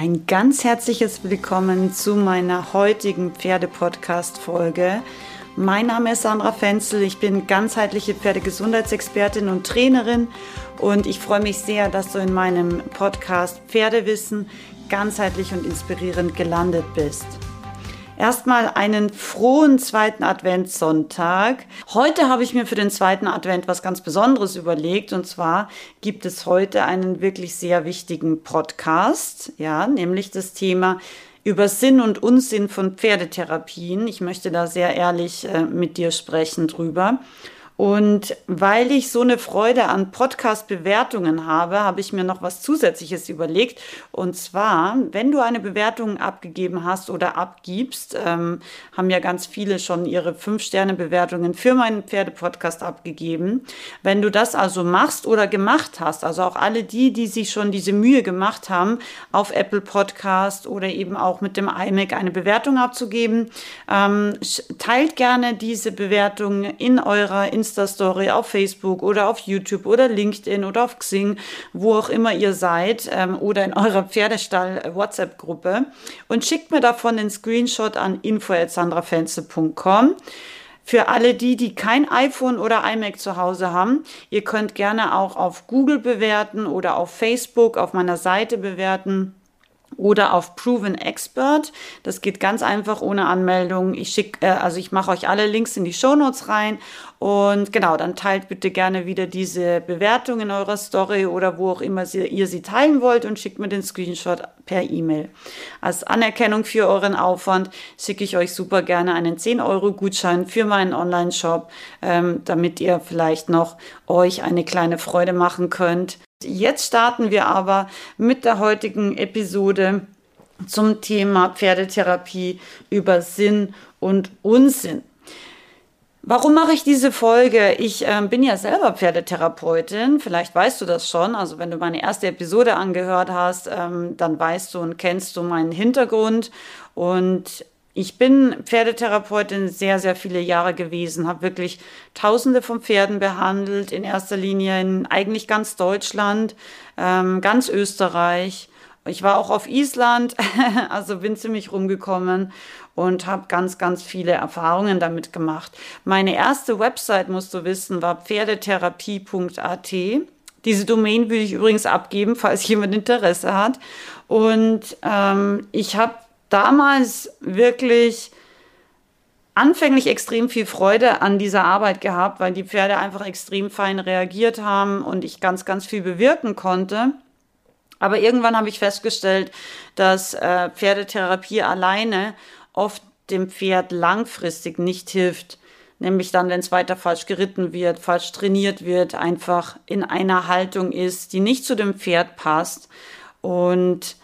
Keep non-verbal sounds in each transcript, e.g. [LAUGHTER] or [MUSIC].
Ein ganz herzliches Willkommen zu meiner heutigen Pferde-Podcast-Folge. Mein Name ist Sandra Fenzel, ich bin ganzheitliche Pferdegesundheitsexpertin und Trainerin und ich freue mich sehr, dass du in meinem Podcast Pferdewissen ganzheitlich und inspirierend gelandet bist. Erstmal einen frohen zweiten Adventssonntag. Heute habe ich mir für den zweiten Advent was ganz Besonderes überlegt und zwar gibt es heute einen wirklich sehr wichtigen Podcast, ja, nämlich das Thema über Sinn und Unsinn von Pferdetherapien. Ich möchte da sehr ehrlich äh, mit dir sprechen drüber. Und weil ich so eine Freude an Podcast-Bewertungen habe, habe ich mir noch was Zusätzliches überlegt. Und zwar, wenn du eine Bewertung abgegeben hast oder abgibst, ähm, haben ja ganz viele schon ihre Fünf-Sterne-Bewertungen für meinen Pferdepodcast abgegeben. Wenn du das also machst oder gemacht hast, also auch alle die, die sich schon diese Mühe gemacht haben, auf Apple Podcast oder eben auch mit dem iMac eine Bewertung abzugeben, ähm, teilt gerne diese Bewertung in eurer Instagram Insta-Story, auf Facebook oder auf YouTube oder LinkedIn oder auf Xing, wo auch immer ihr seid ähm, oder in eurer Pferdestall-WhatsApp-Gruppe und schickt mir davon den Screenshot an info.sandrafenze.com. Für alle die, die kein iPhone oder iMac zu Hause haben, ihr könnt gerne auch auf Google bewerten oder auf Facebook auf meiner Seite bewerten oder auf Proven Expert. Das geht ganz einfach ohne Anmeldung. Ich schicke, äh, also ich mache euch alle Links in die Show Notes rein und genau, dann teilt bitte gerne wieder diese Bewertung in eurer Story oder wo auch immer sie, ihr sie teilen wollt und schickt mir den Screenshot per E-Mail. Als Anerkennung für euren Aufwand schicke ich euch super gerne einen 10 Euro Gutschein für meinen Online-Shop, ähm, damit ihr vielleicht noch euch eine kleine Freude machen könnt Jetzt starten wir aber mit der heutigen Episode zum Thema Pferdetherapie über Sinn und Unsinn. Warum mache ich diese Folge? Ich äh, bin ja selber Pferdetherapeutin. Vielleicht weißt du das schon. Also wenn du meine erste Episode angehört hast, ähm, dann weißt du und kennst du meinen Hintergrund. Und ich bin Pferdetherapeutin sehr, sehr viele Jahre gewesen, habe wirklich Tausende von Pferden behandelt, in erster Linie in eigentlich ganz Deutschland, ähm, ganz Österreich. Ich war auch auf Island, [LAUGHS] also bin ziemlich rumgekommen und habe ganz, ganz viele Erfahrungen damit gemacht. Meine erste Website, musst du wissen, war pferdetherapie.at. Diese Domain würde ich übrigens abgeben, falls [LAUGHS] jemand Interesse hat. Und ähm, ich habe damals wirklich anfänglich extrem viel Freude an dieser Arbeit gehabt, weil die Pferde einfach extrem fein reagiert haben und ich ganz, ganz viel bewirken konnte. Aber irgendwann habe ich festgestellt, dass äh, Pferdetherapie alleine oft dem Pferd langfristig nicht hilft. Nämlich dann, wenn es weiter falsch geritten wird, falsch trainiert wird, einfach in einer Haltung ist, die nicht zu dem Pferd passt. Und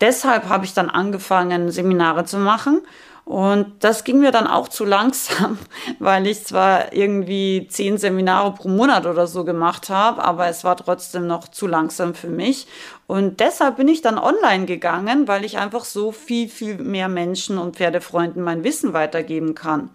deshalb habe ich dann angefangen, Seminare zu machen. Und das ging mir dann auch zu langsam, [LAUGHS] weil ich zwar irgendwie zehn Seminare pro Monat oder so gemacht habe, aber es war trotzdem noch zu langsam für mich. Und deshalb bin ich dann online gegangen, weil ich einfach so viel, viel mehr Menschen und Pferdefreunden mein Wissen weitergeben kann.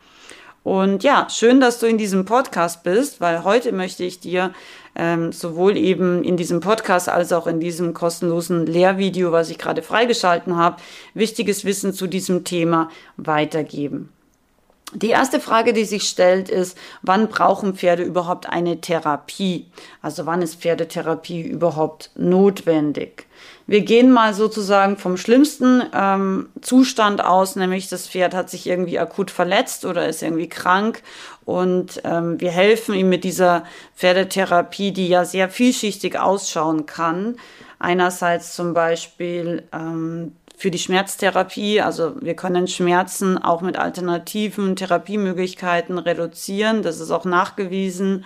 Und ja, schön, dass du in diesem Podcast bist, weil heute möchte ich dir ähm, sowohl eben in diesem Podcast als auch in diesem kostenlosen Lehrvideo, was ich gerade freigeschalten habe, wichtiges Wissen zu diesem Thema weitergeben. Die erste Frage, die sich stellt, ist, wann brauchen Pferde überhaupt eine Therapie? Also wann ist Pferdetherapie überhaupt notwendig? Wir gehen mal sozusagen vom schlimmsten ähm, Zustand aus, nämlich das Pferd hat sich irgendwie akut verletzt oder ist irgendwie krank und ähm, wir helfen ihm mit dieser Pferdetherapie, die ja sehr vielschichtig ausschauen kann. Einerseits zum Beispiel ähm, für die Schmerztherapie. Also wir können Schmerzen auch mit alternativen Therapiemöglichkeiten reduzieren. Das ist auch nachgewiesen.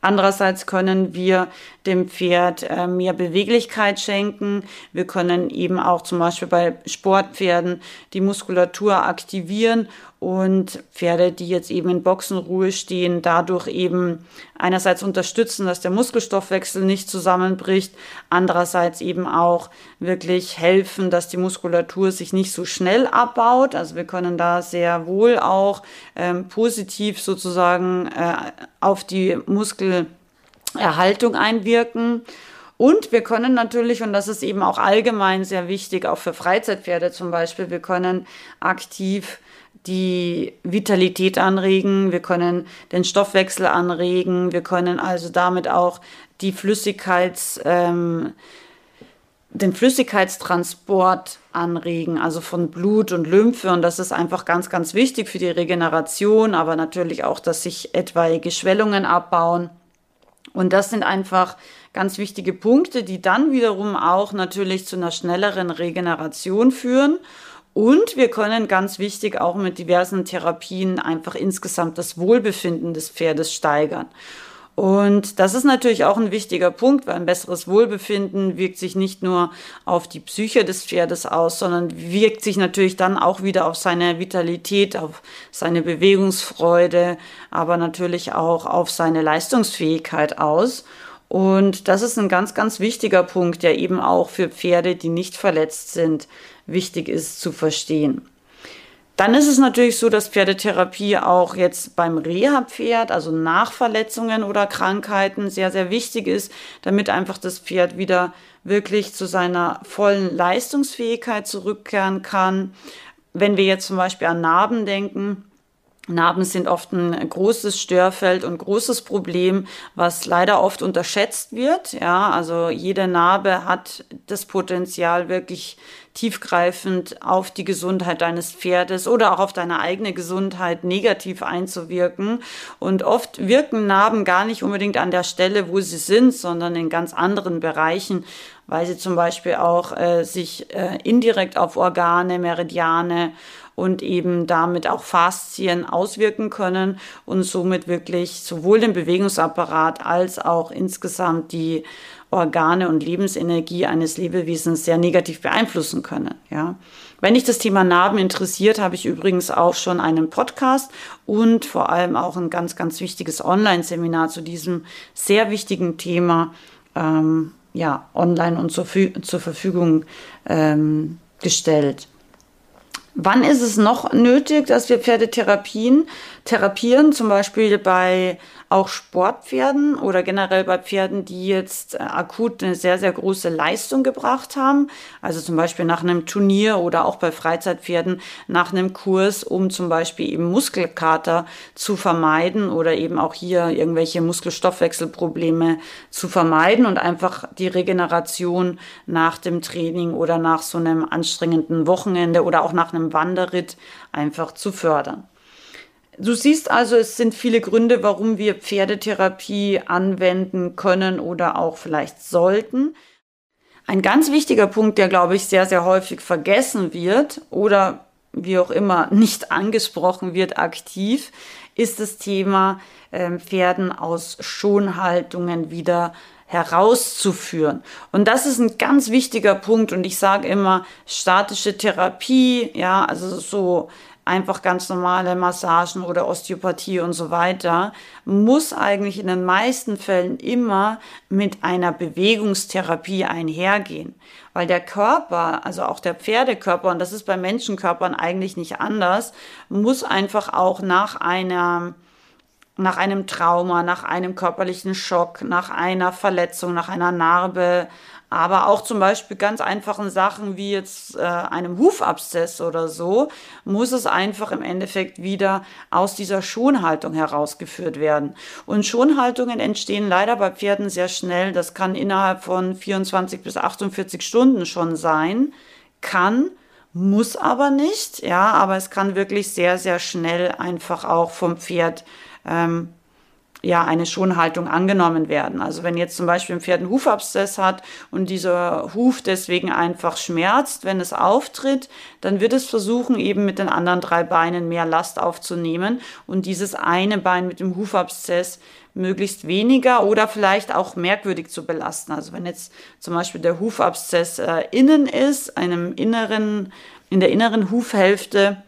Andererseits können wir dem Pferd äh, mehr Beweglichkeit schenken. Wir können eben auch zum Beispiel bei Sportpferden die Muskulatur aktivieren und Pferde, die jetzt eben in Boxenruhe stehen, dadurch eben einerseits unterstützen, dass der Muskelstoffwechsel nicht zusammenbricht, andererseits eben auch wirklich helfen, dass die Muskulatur sich nicht so schnell abbaut. Also wir können da sehr wohl auch ähm, positiv sozusagen äh, auf die Muskelerhaltung einwirken. Und wir können natürlich, und das ist eben auch allgemein sehr wichtig, auch für Freizeitpferde zum Beispiel, wir können aktiv die Vitalität anregen, wir können den Stoffwechsel anregen, wir können also damit auch die Flüssigkeits, ähm, den Flüssigkeitstransport anregen, also von Blut und Lymphe. Und das ist einfach ganz, ganz wichtig für die Regeneration, aber natürlich auch, dass sich etwaige Schwellungen abbauen. Und das sind einfach ganz wichtige Punkte, die dann wiederum auch natürlich zu einer schnelleren Regeneration führen. Und wir können ganz wichtig auch mit diversen Therapien einfach insgesamt das Wohlbefinden des Pferdes steigern. Und das ist natürlich auch ein wichtiger Punkt, weil ein besseres Wohlbefinden wirkt sich nicht nur auf die Psyche des Pferdes aus, sondern wirkt sich natürlich dann auch wieder auf seine Vitalität, auf seine Bewegungsfreude, aber natürlich auch auf seine Leistungsfähigkeit aus. Und das ist ein ganz, ganz wichtiger Punkt, der eben auch für Pferde, die nicht verletzt sind, wichtig ist zu verstehen. Dann ist es natürlich so, dass Pferdetherapie auch jetzt beim Reha-Pferd, also nach Verletzungen oder Krankheiten, sehr, sehr wichtig ist, damit einfach das Pferd wieder wirklich zu seiner vollen Leistungsfähigkeit zurückkehren kann. Wenn wir jetzt zum Beispiel an Narben denken, Narben sind oft ein großes Störfeld und großes Problem, was leider oft unterschätzt wird. Ja, also jede Narbe hat das Potenzial, wirklich tiefgreifend auf die Gesundheit deines Pferdes oder auch auf deine eigene Gesundheit negativ einzuwirken. Und oft wirken Narben gar nicht unbedingt an der Stelle, wo sie sind, sondern in ganz anderen Bereichen, weil sie zum Beispiel auch äh, sich äh, indirekt auf Organe, Meridiane und eben damit auch Faszien auswirken können und somit wirklich sowohl den Bewegungsapparat als auch insgesamt die Organe und Lebensenergie eines Lebewesens sehr negativ beeinflussen können. Ja. Wenn dich das Thema Narben interessiert, habe ich übrigens auch schon einen Podcast und vor allem auch ein ganz, ganz wichtiges Online-Seminar zu diesem sehr wichtigen Thema ähm, ja, online und zur, zur Verfügung ähm, gestellt. Wann ist es noch nötig, dass wir Pferdetherapien therapieren, zum Beispiel bei auch Sportpferden oder generell bei Pferden, die jetzt äh, akut eine sehr, sehr große Leistung gebracht haben. Also zum Beispiel nach einem Turnier oder auch bei Freizeitpferden nach einem Kurs, um zum Beispiel eben Muskelkater zu vermeiden oder eben auch hier irgendwelche Muskelstoffwechselprobleme zu vermeiden und einfach die Regeneration nach dem Training oder nach so einem anstrengenden Wochenende oder auch nach einem Wanderritt einfach zu fördern. Du siehst also, es sind viele Gründe, warum wir Pferdetherapie anwenden können oder auch vielleicht sollten. Ein ganz wichtiger Punkt, der, glaube ich, sehr, sehr häufig vergessen wird oder wie auch immer [LAUGHS] nicht angesprochen wird aktiv, ist das Thema äh, Pferden aus Schonhaltungen wieder herauszuführen. Und das ist ein ganz wichtiger Punkt. Und ich sage immer, statische Therapie, ja, also so einfach ganz normale Massagen oder Osteopathie und so weiter, muss eigentlich in den meisten Fällen immer mit einer Bewegungstherapie einhergehen. Weil der Körper, also auch der Pferdekörper, und das ist bei Menschenkörpern eigentlich nicht anders, muss einfach auch nach einer nach einem Trauma, nach einem körperlichen Schock, nach einer Verletzung, nach einer Narbe, aber auch zum Beispiel ganz einfachen Sachen wie jetzt äh, einem Hufabszess oder so, muss es einfach im Endeffekt wieder aus dieser Schonhaltung herausgeführt werden. Und Schonhaltungen entstehen leider bei Pferden sehr schnell. Das kann innerhalb von 24 bis 48 Stunden schon sein. Kann, muss aber nicht, ja, aber es kann wirklich sehr, sehr schnell einfach auch vom Pferd ähm, ja eine Schonhaltung angenommen werden. Also wenn jetzt zum Beispiel ein Pferd einen Hufabszess hat und dieser Huf deswegen einfach schmerzt, wenn es auftritt, dann wird es versuchen, eben mit den anderen drei Beinen mehr Last aufzunehmen und dieses eine Bein mit dem Hufabszess möglichst weniger oder vielleicht auch merkwürdig zu belasten. Also wenn jetzt zum Beispiel der Hufabszess äh, innen ist, einem inneren, in der inneren Hufhälfte,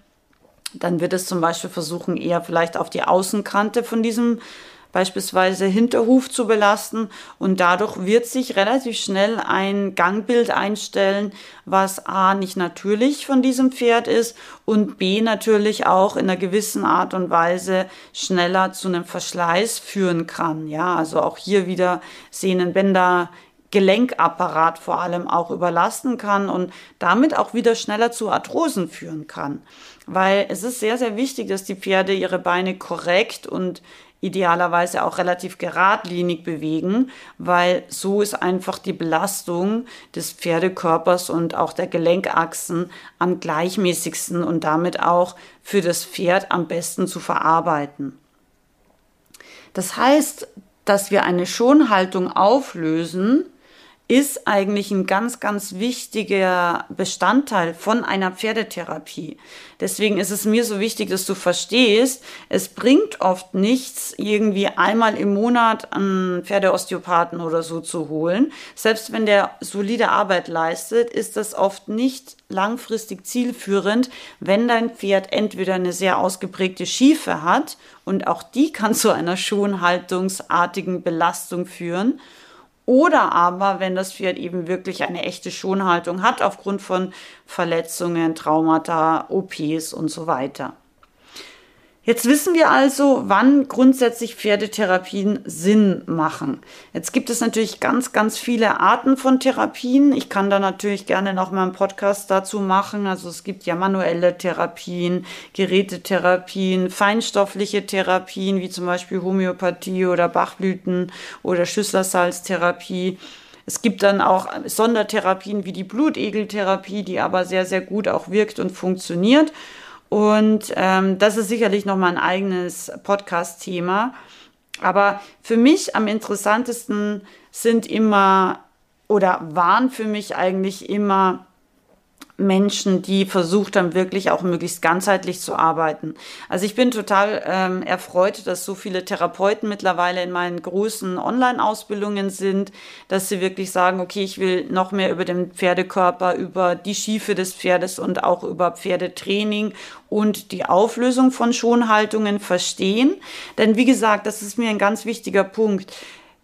dann wird es zum Beispiel versuchen, eher vielleicht auf die Außenkante von diesem beispielsweise Hinterhuf zu belasten und dadurch wird sich relativ schnell ein Gangbild einstellen, was A nicht natürlich von diesem Pferd ist und B natürlich auch in einer gewissen Art und Weise schneller zu einem Verschleiß führen kann. Ja, also auch hier wieder Sehnenbänder Gelenkapparat vor allem auch überlasten kann und damit auch wieder schneller zu Arthrosen führen kann. Weil es ist sehr, sehr wichtig, dass die Pferde ihre Beine korrekt und idealerweise auch relativ geradlinig bewegen, weil so ist einfach die Belastung des Pferdekörpers und auch der Gelenkachsen am gleichmäßigsten und damit auch für das Pferd am besten zu verarbeiten. Das heißt, dass wir eine Schonhaltung auflösen, ist eigentlich ein ganz, ganz wichtiger Bestandteil von einer Pferdetherapie. Deswegen ist es mir so wichtig, dass du verstehst, es bringt oft nichts, irgendwie einmal im Monat einen Pferdeosteopathen oder so zu holen. Selbst wenn der solide Arbeit leistet, ist das oft nicht langfristig zielführend, wenn dein Pferd entweder eine sehr ausgeprägte Schiefe hat und auch die kann zu einer schonhaltungsartigen Belastung führen oder aber, wenn das Pferd eben wirklich eine echte Schonhaltung hat aufgrund von Verletzungen, Traumata, OPs und so weiter. Jetzt wissen wir also, wann grundsätzlich Pferdetherapien Sinn machen. Jetzt gibt es natürlich ganz, ganz viele Arten von Therapien. Ich kann da natürlich gerne noch mal einen Podcast dazu machen. Also es gibt ja manuelle Therapien, Gerätetherapien, feinstoffliche Therapien, wie zum Beispiel Homöopathie oder Bachblüten oder Schüsslersalztherapie. Es gibt dann auch Sondertherapien wie die Blutegeltherapie, die aber sehr, sehr gut auch wirkt und funktioniert. Und ähm, das ist sicherlich nochmal ein eigenes Podcast-Thema. Aber für mich am interessantesten sind immer oder waren für mich eigentlich immer Menschen, die versucht haben, wirklich auch möglichst ganzheitlich zu arbeiten. Also ich bin total ähm, erfreut, dass so viele Therapeuten mittlerweile in meinen großen Online-Ausbildungen sind, dass sie wirklich sagen, okay, ich will noch mehr über den Pferdekörper, über die Schiefe des Pferdes und auch über Pferdetraining und die Auflösung von Schonhaltungen verstehen. Denn wie gesagt, das ist mir ein ganz wichtiger Punkt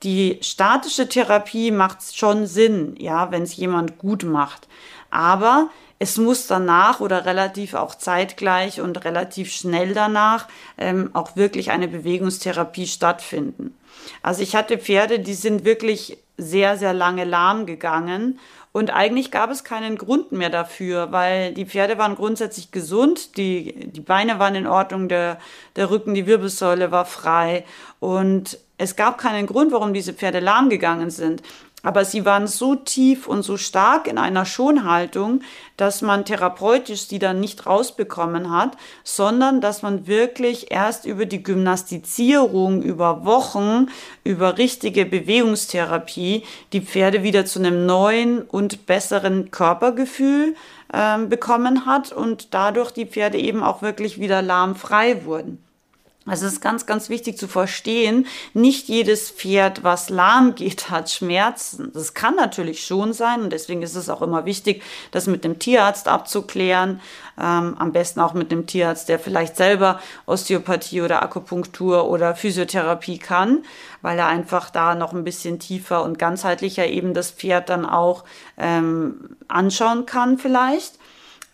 die statische Therapie macht schon Sinn, ja, wenn es jemand gut macht. Aber es muss danach oder relativ auch zeitgleich und relativ schnell danach ähm, auch wirklich eine Bewegungstherapie stattfinden. Also ich hatte Pferde, die sind wirklich sehr, sehr lange lahm gegangen und eigentlich gab es keinen Grund mehr dafür, weil die Pferde waren grundsätzlich gesund, die, die Beine waren in Ordnung, der, der Rücken, die Wirbelsäule war frei und es gab keinen Grund, warum diese Pferde lahm gegangen sind. Aber sie waren so tief und so stark in einer Schonhaltung, dass man therapeutisch sie dann nicht rausbekommen hat, sondern dass man wirklich erst über die Gymnastizierung, über Wochen, über richtige Bewegungstherapie die Pferde wieder zu einem neuen und besseren Körpergefühl äh, bekommen hat und dadurch die Pferde eben auch wirklich wieder lahmfrei wurden. Also es ist ganz, ganz wichtig zu verstehen, nicht jedes Pferd, was lahm geht, hat Schmerzen. Das kann natürlich schon sein und deswegen ist es auch immer wichtig, das mit dem Tierarzt abzuklären. Ähm, am besten auch mit dem Tierarzt, der vielleicht selber Osteopathie oder Akupunktur oder Physiotherapie kann, weil er einfach da noch ein bisschen tiefer und ganzheitlicher eben das Pferd dann auch ähm, anschauen kann vielleicht.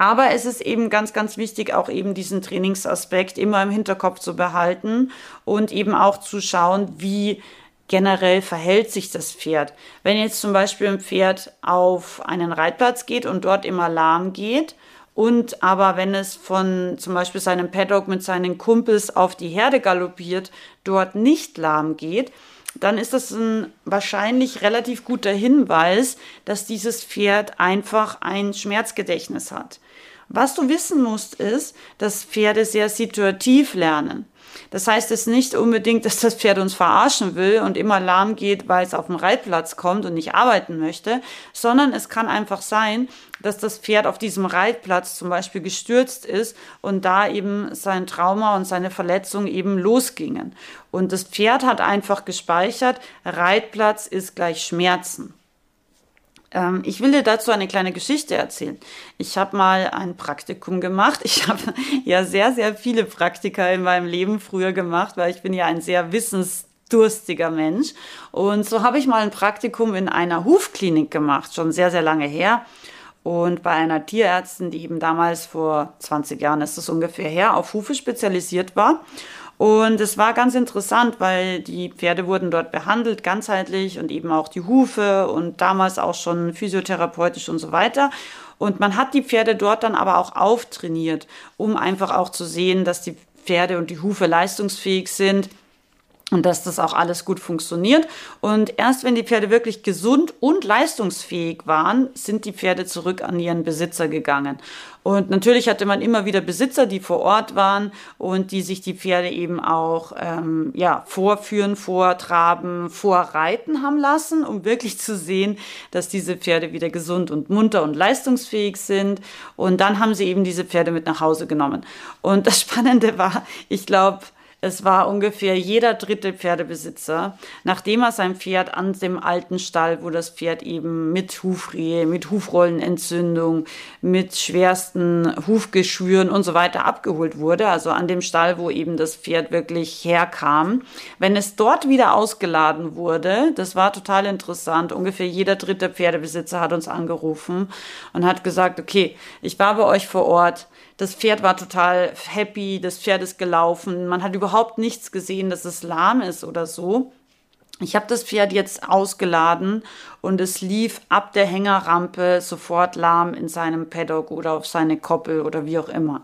Aber es ist eben ganz, ganz wichtig, auch eben diesen Trainingsaspekt immer im Hinterkopf zu behalten und eben auch zu schauen, wie generell verhält sich das Pferd. Wenn jetzt zum Beispiel ein Pferd auf einen Reitplatz geht und dort immer lahm geht, und aber wenn es von zum Beispiel seinem Paddock mit seinen Kumpels auf die Herde galoppiert, dort nicht lahm geht, dann ist das ein wahrscheinlich relativ guter Hinweis, dass dieses Pferd einfach ein Schmerzgedächtnis hat. Was du wissen musst, ist, dass Pferde sehr situativ lernen. Das heißt es nicht unbedingt, [LAUGHS] dass das Pferd uns verarschen will und immer lahm geht, weil es auf den Reitplatz kommt und nicht arbeiten möchte, sondern es kann einfach sein, dass das Pferd auf diesem Reitplatz zum Beispiel gestürzt ist und da eben sein Trauma und seine Verletzung eben losgingen. Und das Pferd hat einfach gespeichert, Reitplatz ist gleich Schmerzen. Ähm, ich will dir dazu eine kleine Geschichte erzählen. Ich habe mal ein Praktikum gemacht. Ich [LAUGHS] habe ja sehr, sehr viele Praktika in meinem Leben früher gemacht, weil ich bin ja ein sehr wissensdurstiger Mensch. Und so habe ich mal ein Praktikum in einer Hufklinik gemacht, schon sehr, sehr lange her. Und bei einer Tierärztin, die eben damals vor 20 Jahren ist es ungefähr her, auf Hufe spezialisiert war. Und es war ganz interessant, weil die Pferde wurden dort behandelt, ganzheitlich und eben auch die Hufe und damals auch schon physiotherapeutisch und so weiter. Und man hat die Pferde dort dann aber auch auftrainiert, um einfach auch zu sehen, dass die Pferde und die Hufe leistungsfähig sind und dass das auch alles gut funktioniert. Und erst wenn die Pferde wirklich gesund und leistungsfähig waren, sind die Pferde zurück an ihren Besitzer gegangen. Und natürlich hatte man immer wieder Besitzer, die vor Ort waren und die sich die Pferde eben auch ähm, ja, vorführen, vortraben, vorreiten haben lassen, um wirklich zu sehen, dass diese Pferde wieder gesund und munter und leistungsfähig sind. Und dann haben sie eben diese Pferde mit nach Hause genommen. Und das Spannende war, ich glaube, es war ungefähr jeder dritte Pferdebesitzer, nachdem er sein Pferd an dem alten Stall, wo das Pferd eben mit Hufrehe, mit Hufrollenentzündung, mit schwersten Hufgeschwüren und so weiter abgeholt wurde, also an dem Stall, wo eben das Pferd wirklich herkam, wenn es dort wieder ausgeladen wurde, das war total interessant, ungefähr jeder dritte Pferdebesitzer hat uns angerufen und hat gesagt, okay, ich war bei euch vor Ort, das Pferd war total happy, das Pferd ist gelaufen. Man hat überhaupt nichts gesehen, dass es lahm ist oder so. Ich habe das Pferd jetzt ausgeladen und es lief ab der Hängerrampe sofort lahm in seinem Paddock oder auf seine Koppel oder wie auch immer.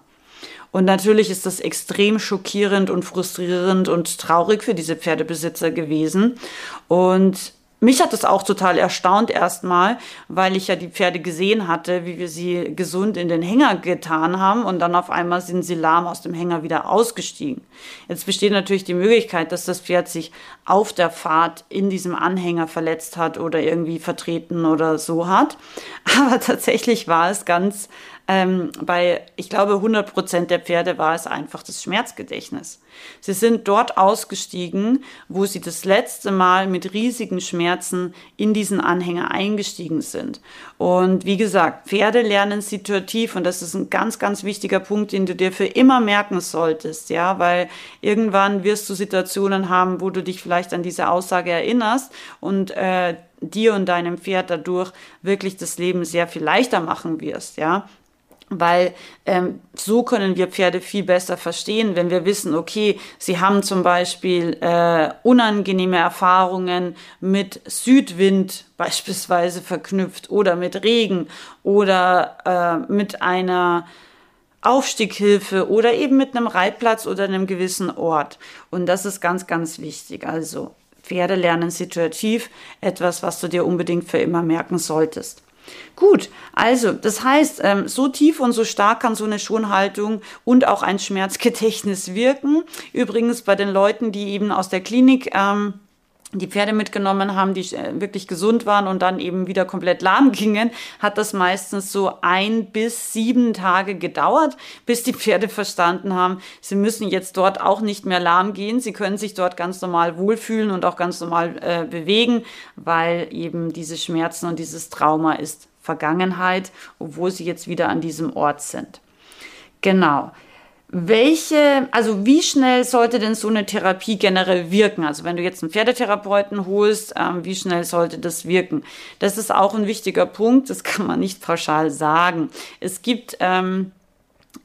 Und natürlich ist das extrem schockierend und frustrierend und traurig für diese Pferdebesitzer gewesen. Und mich hat es auch total erstaunt erstmal, weil ich ja die Pferde gesehen hatte, wie wir sie gesund in den Hänger getan haben und dann auf einmal sind sie lahm aus dem Hänger wieder ausgestiegen. Jetzt besteht natürlich die Möglichkeit, dass das Pferd sich auf der Fahrt in diesem Anhänger verletzt hat oder irgendwie vertreten oder so hat. [LAUGHS] Aber tatsächlich war es ganz ähm, bei, ich glaube, 100 Prozent der Pferde war es einfach das Schmerzgedächtnis. Sie sind dort ausgestiegen, wo sie das letzte Mal mit riesigen Schmerzen in diesen Anhänger eingestiegen sind. Und wie gesagt, Pferde lernen situativ und das ist ein ganz, ganz wichtiger Punkt, den du dir für immer merken solltest, ja, weil irgendwann wirst du Situationen haben, wo du dich vielleicht an diese Aussage erinnerst und äh, dir und deinem Pferd dadurch wirklich das Leben sehr viel leichter machen wirst, ja weil ähm, so können wir Pferde viel besser verstehen, wenn wir wissen, okay, sie haben zum Beispiel äh, unangenehme Erfahrungen mit Südwind [LAUGHS] beispielsweise verknüpft oder mit Regen oder äh, mit einer Aufstieghilfe oder eben mit einem Reitplatz oder einem gewissen Ort. Und das ist ganz, ganz wichtig. Also Pferde lernen situativ etwas, was du dir unbedingt für immer merken solltest. Gut, also das heißt, ähm, so tief und so stark kann so eine Schonhaltung und auch ein Schmerzgedächtnis wirken. Übrigens bei den Leuten, die eben aus der Klinik ähm, die Pferde mitgenommen haben, die äh, wirklich gesund waren und dann eben wieder komplett lahm [LAUGHS] gingen, hat das meistens so ein bis sieben Tage gedauert, bis die Pferde verstanden haben, sie müssen jetzt dort auch nicht mehr lahm gehen, sie können sich dort ganz normal wohlfühlen und auch ganz normal äh, bewegen, weil eben diese Schmerzen und dieses Trauma ist Vergangenheit, obwohl sie jetzt wieder an diesem Ort sind. Genau. Welche, also wie schnell sollte denn so eine Therapie generell wirken? Also wenn du jetzt einen Pferdetherapeuten holst, ähm, wie schnell sollte das wirken? Das ist auch ein wichtiger Punkt, das kann man nicht pauschal sagen. Es gibt ähm,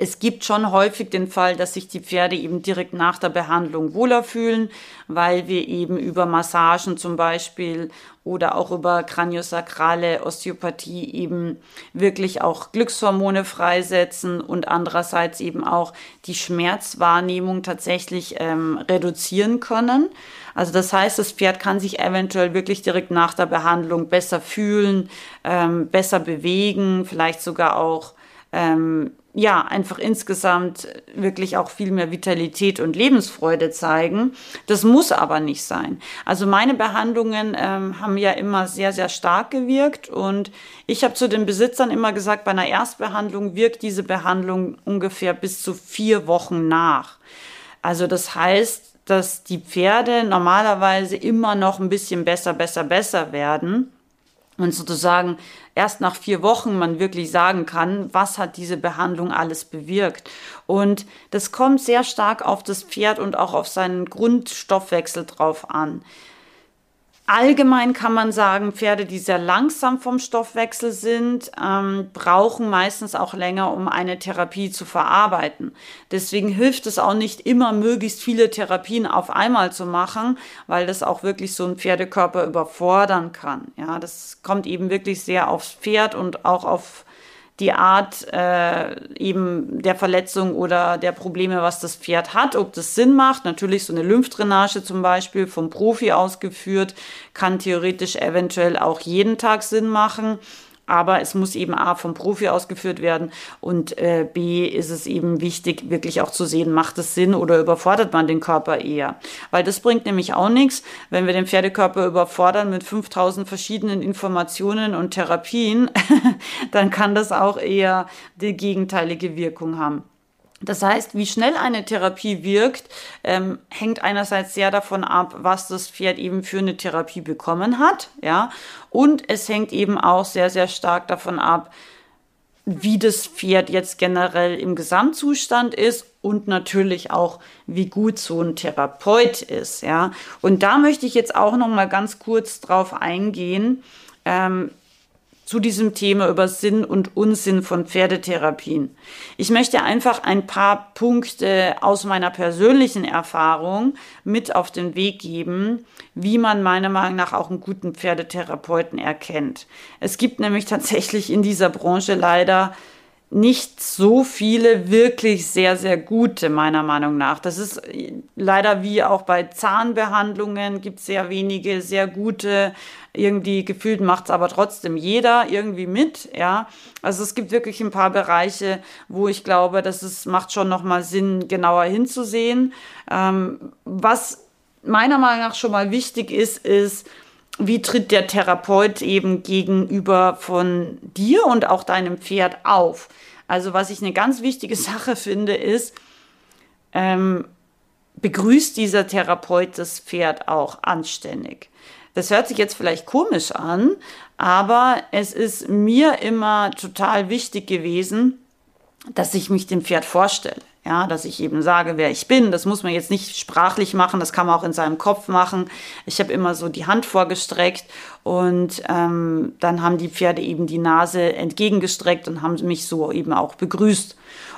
es gibt schon häufig den Fall, dass sich die Pferde eben direkt nach der Behandlung wohler fühlen, weil wir eben über Massagen zum Beispiel oder auch über kraniosakrale Osteopathie eben wirklich auch Glückshormone freisetzen und andererseits eben auch die Schmerzwahrnehmung tatsächlich ähm, reduzieren können. Also das heißt, das Pferd kann sich eventuell wirklich direkt nach der Behandlung besser fühlen, ähm, besser bewegen, vielleicht sogar auch ähm, ja, einfach insgesamt wirklich auch viel mehr Vitalität und Lebensfreude zeigen. Das muss aber nicht sein. Also meine Behandlungen ähm, haben ja immer sehr, sehr stark gewirkt und ich habe zu den Besitzern immer gesagt, bei einer Erstbehandlung wirkt diese Behandlung ungefähr bis zu vier Wochen nach. Also das heißt, dass die Pferde normalerweise immer noch ein bisschen besser, besser, besser werden und sozusagen erst nach vier Wochen man wirklich sagen kann, was hat diese Behandlung alles bewirkt. Und das kommt sehr stark auf das Pferd und auch auf seinen Grundstoffwechsel drauf an. Allgemein kann man sagen, Pferde, die sehr langsam vom Stoffwechsel sind, ähm, brauchen meistens auch länger, um eine Therapie zu verarbeiten. Deswegen hilft es auch nicht immer, möglichst viele Therapien auf einmal zu machen, weil das auch wirklich so einen Pferdekörper überfordern kann. Ja, das kommt eben wirklich sehr aufs Pferd und auch auf die Art äh, eben der Verletzung oder der Probleme, was das Pferd hat, ob das Sinn macht. Natürlich so eine Lymphdrainage zum Beispiel vom Profi ausgeführt, kann theoretisch eventuell auch jeden Tag Sinn machen aber es muss eben A vom Profi ausgeführt werden und äh, B ist es eben wichtig, wirklich auch zu sehen, macht es Sinn oder überfordert man den Körper eher. Weil das bringt nämlich auch nichts, wenn wir den Pferdekörper überfordern mit 5000 verschiedenen Informationen und Therapien, [LAUGHS] dann kann das auch eher die gegenteilige Wirkung haben. Das heißt, wie schnell eine Therapie wirkt, ähm, hängt einerseits sehr davon ab, was das Pferd eben für eine Therapie bekommen hat, ja, und es hängt eben auch sehr, sehr stark davon ab, wie das Pferd jetzt generell im Gesamtzustand ist und natürlich auch, wie gut so ein Therapeut ist, ja. Und da möchte ich jetzt auch noch mal ganz kurz drauf eingehen. Ähm, zu diesem Thema über Sinn und Unsinn von Pferdetherapien. Ich möchte einfach ein paar Punkte aus meiner persönlichen Erfahrung mit auf den Weg geben, wie man meiner Meinung nach auch einen guten Pferdetherapeuten erkennt. Es gibt nämlich tatsächlich in dieser Branche leider nicht so viele wirklich sehr, sehr gute, meiner Meinung nach. Das ist leider wie auch bei Zahnbehandlungen, gibt es sehr wenige sehr gute. Irgendwie gefühlt macht es aber trotzdem jeder irgendwie mit, ja. Also es gibt wirklich ein paar Bereiche, wo ich glaube, dass es macht schon nochmal Sinn, genauer hinzusehen. Ähm, was meiner Meinung nach schon mal wichtig ist, ist, wie tritt der Therapeut eben gegenüber von dir und auch deinem Pferd auf? Also was ich eine ganz wichtige [LAUGHS] Sache finde, ist, ähm, begrüßt dieser Therapeut das Pferd auch anständig. Das hört sich jetzt vielleicht komisch an, aber es ist mir immer total wichtig gewesen, dass ich mich dem Pferd vorstelle. Ja, dass ich eben sage, wer ich bin. Das muss man jetzt nicht sprachlich machen, das kann man auch in seinem Kopf machen. Ich habe immer so die Hand vorgestreckt und ähm, dann haben die Pferde eben die Nase entgegengestreckt und haben mich so eben auch begrüßt.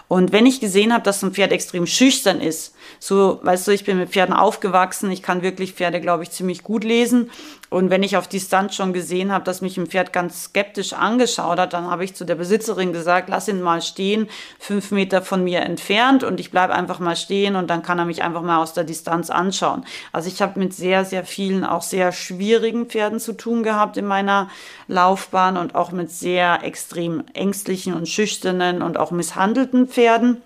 Und wenn ich gesehen habe, dass ein Pferd extrem schüchtern ist, so, weißt du, ich bin mit Pferden aufgewachsen, ich kann wirklich Pferde, glaube ich, ziemlich gut lesen. Und wenn ich auf Distanz schon gesehen habe, dass mich ein Pferd ganz skeptisch angeschaut hat, dann habe ich zu der Besitzerin gesagt, lass ihn mal stehen, fünf Meter von mir entfernt und ich bleibe einfach mal stehen und dann kann er mich einfach mal aus der Distanz anschauen. Also ich habe mit sehr, sehr vielen auch sehr schwierigen Pferden zu tun gehabt in meiner Laufbahn und auch mit sehr extrem ängstlichen und schüchternen und auch misshandelten Pferden.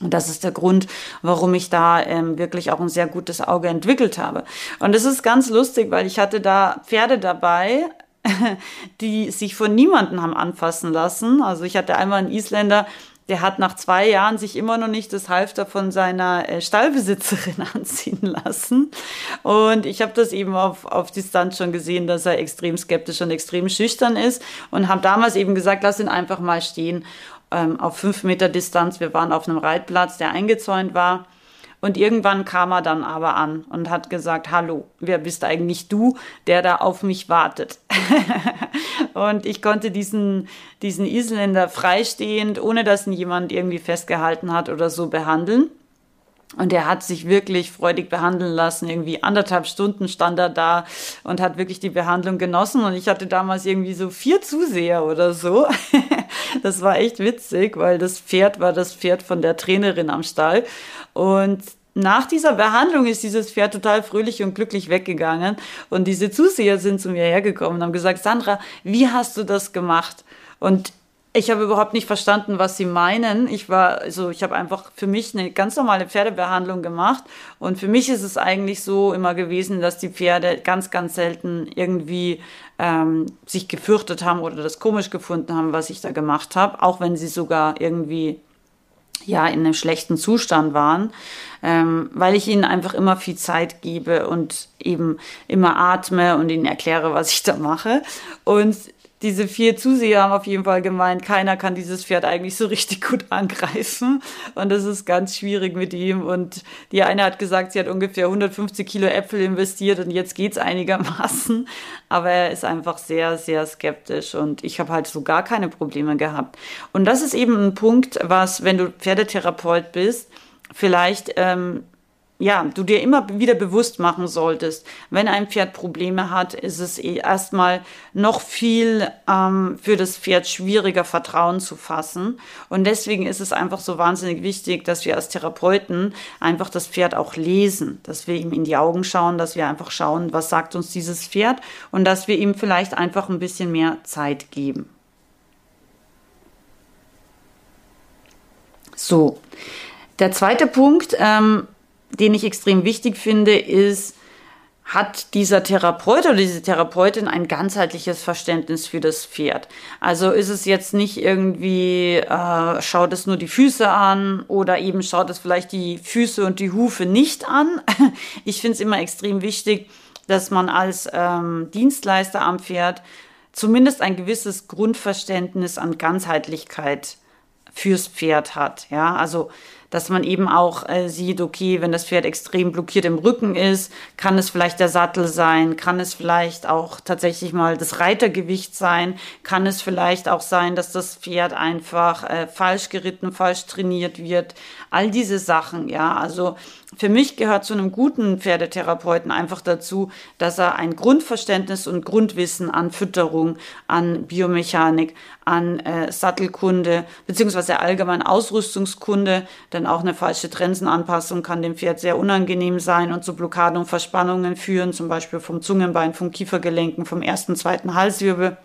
Und das ist der Grund, warum ich da ähm, wirklich auch ein sehr gutes Auge entwickelt habe. Und es ist ganz lustig, weil ich hatte da Pferde dabei, [LAUGHS] die sich von niemandem haben anfassen lassen. Also ich hatte einmal einen Isländer, der hat nach zwei Jahren sich immer noch nicht das Halfter von seiner äh, Stallbesitzerin [LAUGHS] anziehen lassen. Und ich habe das eben auf, auf Distanz schon gesehen, dass er extrem skeptisch und extrem schüchtern ist und habe damals eben gesagt, lass ihn einfach mal stehen ähm, auf fünf Meter Distanz. Wir waren auf einem Reitplatz, der eingezäunt war. Und irgendwann kam er dann aber an und hat gesagt, hallo, wer bist eigentlich du, der da auf mich wartet? [LAUGHS] und ich konnte diesen, diesen Isländer freistehend, ohne dass ihn jemand irgendwie festgehalten hat oder so behandeln. Und er hat sich wirklich freudig behandeln lassen. Irgendwie anderthalb Stunden stand er da und hat wirklich die Behandlung genossen. Und ich hatte damals irgendwie so vier Zuseher oder so. [LAUGHS] das war echt witzig, weil das Pferd war das Pferd von der Trainerin am Stall. Und nach dieser Behandlung ist dieses Pferd total fröhlich und glücklich weggegangen. Und diese Zuseher sind zu mir hergekommen und haben gesagt, Sandra, wie hast du das gemacht? Und ich habe überhaupt nicht verstanden, was sie meinen. Ich war, also ich habe einfach für mich eine ganz normale Pferdebehandlung gemacht. Und für mich ist es eigentlich so immer gewesen, dass die Pferde ganz, ganz selten irgendwie ähm, sich gefürchtet haben oder das komisch gefunden haben, was ich da gemacht habe, auch wenn sie sogar irgendwie ja in einem schlechten Zustand waren, ähm, weil ich ihnen einfach immer viel Zeit gebe und eben immer atme und ihnen erkläre, was ich da mache. Und diese vier Zuseher haben auf jeden Fall gemeint, keiner kann dieses Pferd eigentlich so richtig gut angreifen. Und das ist ganz schwierig mit ihm. Und die eine hat gesagt, sie hat ungefähr 150 Kilo Äpfel investiert und jetzt geht's einigermaßen. Aber er ist einfach sehr, sehr skeptisch. Und ich habe halt so gar keine Probleme gehabt. Und das ist eben ein Punkt, was, wenn du Pferdetherapeut bist, vielleicht ähm, ja, du dir immer wieder bewusst machen solltest, wenn ein Pferd Probleme hat, ist es eh erstmal noch viel ähm, für das Pferd schwieriger, Vertrauen zu fassen. Und deswegen ist es einfach so wahnsinnig wichtig, dass wir als Therapeuten einfach das Pferd auch lesen, dass wir ihm in die Augen schauen, dass wir einfach schauen, was sagt uns dieses Pferd und dass wir ihm vielleicht einfach ein bisschen mehr Zeit geben. So, der zweite Punkt, ähm, den ich extrem wichtig finde, ist, hat dieser Therapeut oder diese Therapeutin ein ganzheitliches Verständnis für das Pferd. Also ist es jetzt nicht irgendwie, äh, schaut es nur die Füße an oder eben schaut es vielleicht die Füße und die Hufe nicht an. [LAUGHS] Ich finde es immer extrem wichtig, dass man als ähm, Dienstleister am Pferd zumindest ein gewisses Grundverständnis an Ganzheitlichkeit fürs Pferd hat. Ja, also dass man eben auch äh, sieht, okay, wenn das Pferd extrem blockiert im Rücken ist, kann es vielleicht der Sattel sein, kann es vielleicht auch tatsächlich mal das Reitergewicht sein, kann es vielleicht auch sein, dass das Pferd einfach äh, falsch geritten, falsch trainiert wird. All diese Sachen, ja, also für mich gehört zu einem guten Pferdetherapeuten einfach dazu, dass er ein Grundverständnis und Grundwissen an Fütterung, an Biomechanik, an äh, Sattelkunde beziehungsweise allgemein Ausrüstungskunde, denn auch eine falsche Trensenanpassung kann dem Pferd sehr unangenehm sein und zu Blockaden und Verspannungen führen, zum Beispiel vom Zungenbein, vom Kiefergelenken, vom ersten, zweiten Halswirbel.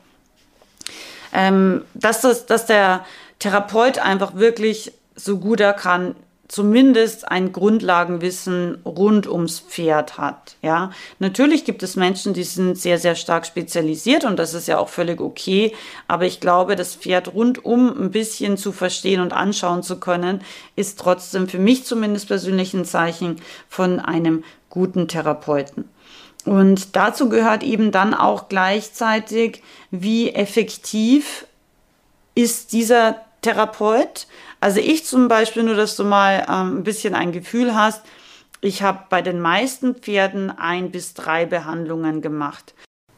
Ähm, dass, das, dass der Therapeut einfach wirklich so gut er kann zumindest ein Grundlagenwissen rund ums Pferd hat. Ja, natürlich gibt es Menschen, die sind sehr, sehr stark spezialisiert und das ist ja auch völlig okay. Aber ich glaube, das Pferd rundum ein bisschen zu verstehen und anschauen zu können, ist trotzdem für mich zumindest persönlich ein Zeichen von einem guten Therapeuten. Und dazu gehört eben dann auch gleichzeitig, wie effektiv ist dieser Therapeut. Also ich zum Beispiel, nur dass du mal ähm, ein bisschen ein Gefühl hast, ich habe bei den meisten Pferden ein bis drei Behandlungen gemacht.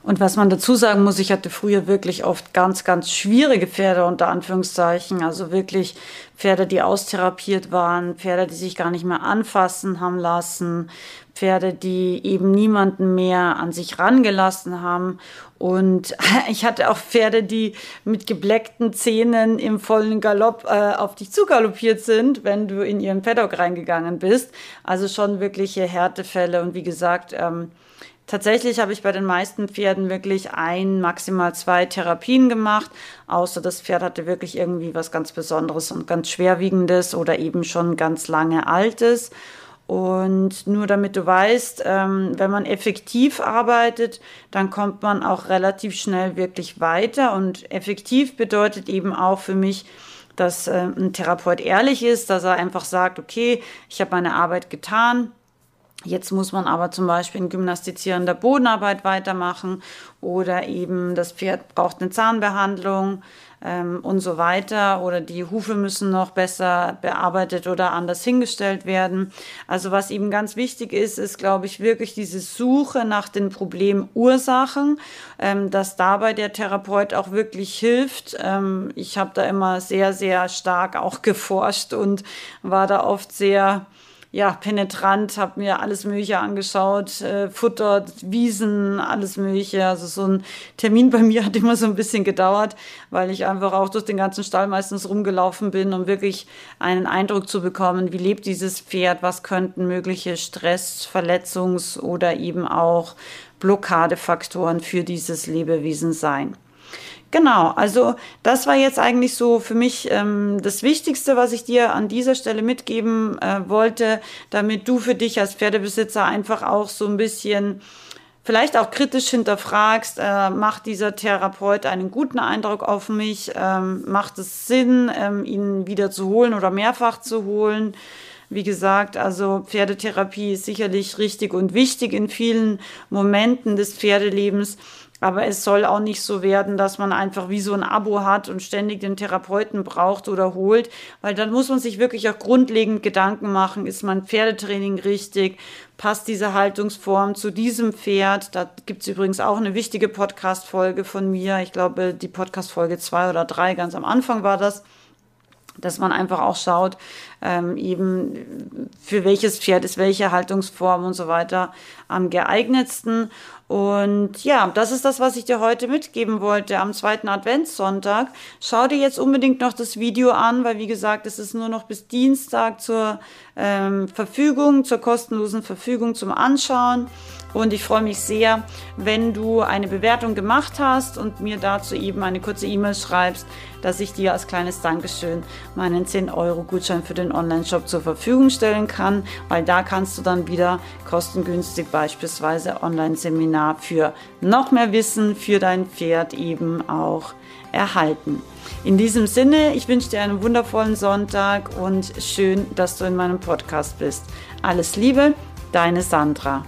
Und was man dazu sagen muss, ich hatte früher wirklich oft ganz, ganz schwierige Pferde unter Anführungszeichen. Also wirklich Pferde, die austherapiert waren, Pferde, die sich gar nicht mehr anfassen haben lassen, Pferde, die eben niemanden mehr an sich rangelassen haben. Und [LAUGHS] ich hatte auch Pferde, die mit gebleckten Zähnen im vollen Galopp äh, auf dich zugaloppiert sind, wenn du in ihren Paddock reingegangen bist. Also schon wirkliche Härtefälle. Und wie gesagt, ähm, Tatsächlich habe ich bei den meisten Pferden wirklich ein, maximal zwei Therapien gemacht, außer das Pferd hatte wirklich irgendwie was ganz Besonderes und ganz Schwerwiegendes oder eben schon ganz lange Altes. Und nur damit du weißt, ähm, wenn man effektiv arbeitet, dann kommt man auch relativ schnell wirklich weiter. Und effektiv bedeutet eben auch für mich, dass äh, ein Therapeut ehrlich ist, dass er einfach sagt, okay, ich habe meine Arbeit getan, Jetzt muss man aber zum Beispiel in gymnastizierender Bodenarbeit weitermachen oder eben das Pferd braucht eine Zahnbehandlung ähm, und so weiter oder die Hufe müssen noch besser bearbeitet oder anders hingestellt werden. Also was eben ganz wichtig ist, ist, glaube ich, wirklich diese Suche nach den Problemursachen, ähm, dass dabei der Therapeut auch wirklich hilft. Ähm, ich habe da immer sehr, sehr stark auch geforscht und war da oft sehr ja, penetrant, habe mir alles Mögliche angeschaut, äh, Futter, Wiesen, alles Mögliche. Also so ein Termin bei [LAUGHS] mir hat immer so ein bisschen gedauert, weil ich einfach auch durch den ganzen Stall meistens rumgelaufen bin, um wirklich einen Eindruck zu bekommen, wie lebt dieses Pferd, was könnten mögliche Stress, Verletzungs- oder eben auch Blockadefaktoren für dieses Lebewesen sein. Genau, also das war jetzt eigentlich so für mich ähm, das Wichtigste, was ich dir an dieser Stelle mitgeben äh, wollte, damit du für dich als Pferdebesitzer einfach auch so ein bisschen vielleicht auch kritisch hinterfragst, äh, macht dieser Therapeut einen guten Eindruck auf mich, ähm, macht es Sinn, ähm, ihn wieder zu holen oder mehrfach zu holen. Wie gesagt, also Pferdetherapie ist sicherlich richtig und wichtig in vielen Momenten des Pferdelebens. Aber es soll auch nicht so werden, dass man einfach wie so ein Abo hat und ständig den Therapeuten braucht oder holt, weil dann muss man sich wirklich auch grundlegend Gedanken machen, ist mein Pferdetraining richtig, passt diese Haltungsform zu diesem Pferd. Da gibt's übrigens auch eine wichtige Podcast-Folge von mir. Ich glaube, die Podcast-Folge zwei oder drei, ganz am Anfang war das dass man einfach auch schaut, ähm, eben für welches Pferd ist welche Haltungsform und so weiter am geeignetsten. Und ja, das ist das, was ich dir heute mitgeben wollte am zweiten Adventssonntag. Schau dir jetzt unbedingt noch das Video an, weil wie gesagt, es ist nur noch bis Dienstag zur ähm, Verfügung, zur kostenlosen Verfügung zum Anschauen. Und ich freue mich sehr, wenn du eine Bewertung gemacht hast und mir dazu eben eine kurze E-Mail schreibst, dass ich dir als kleines Dankeschön meinen 10-Euro-Gutschein für den Online-Shop zur Verfügung stellen kann, weil da kannst du dann wieder kostengünstig beispielsweise Online-Seminar für noch mehr Wissen für dein Pferd eben auch erhalten. In diesem Sinne, ich wünsche dir einen wundervollen Sonntag und schön, dass du in meinem Podcast bist. Alles Liebe, deine Sandra.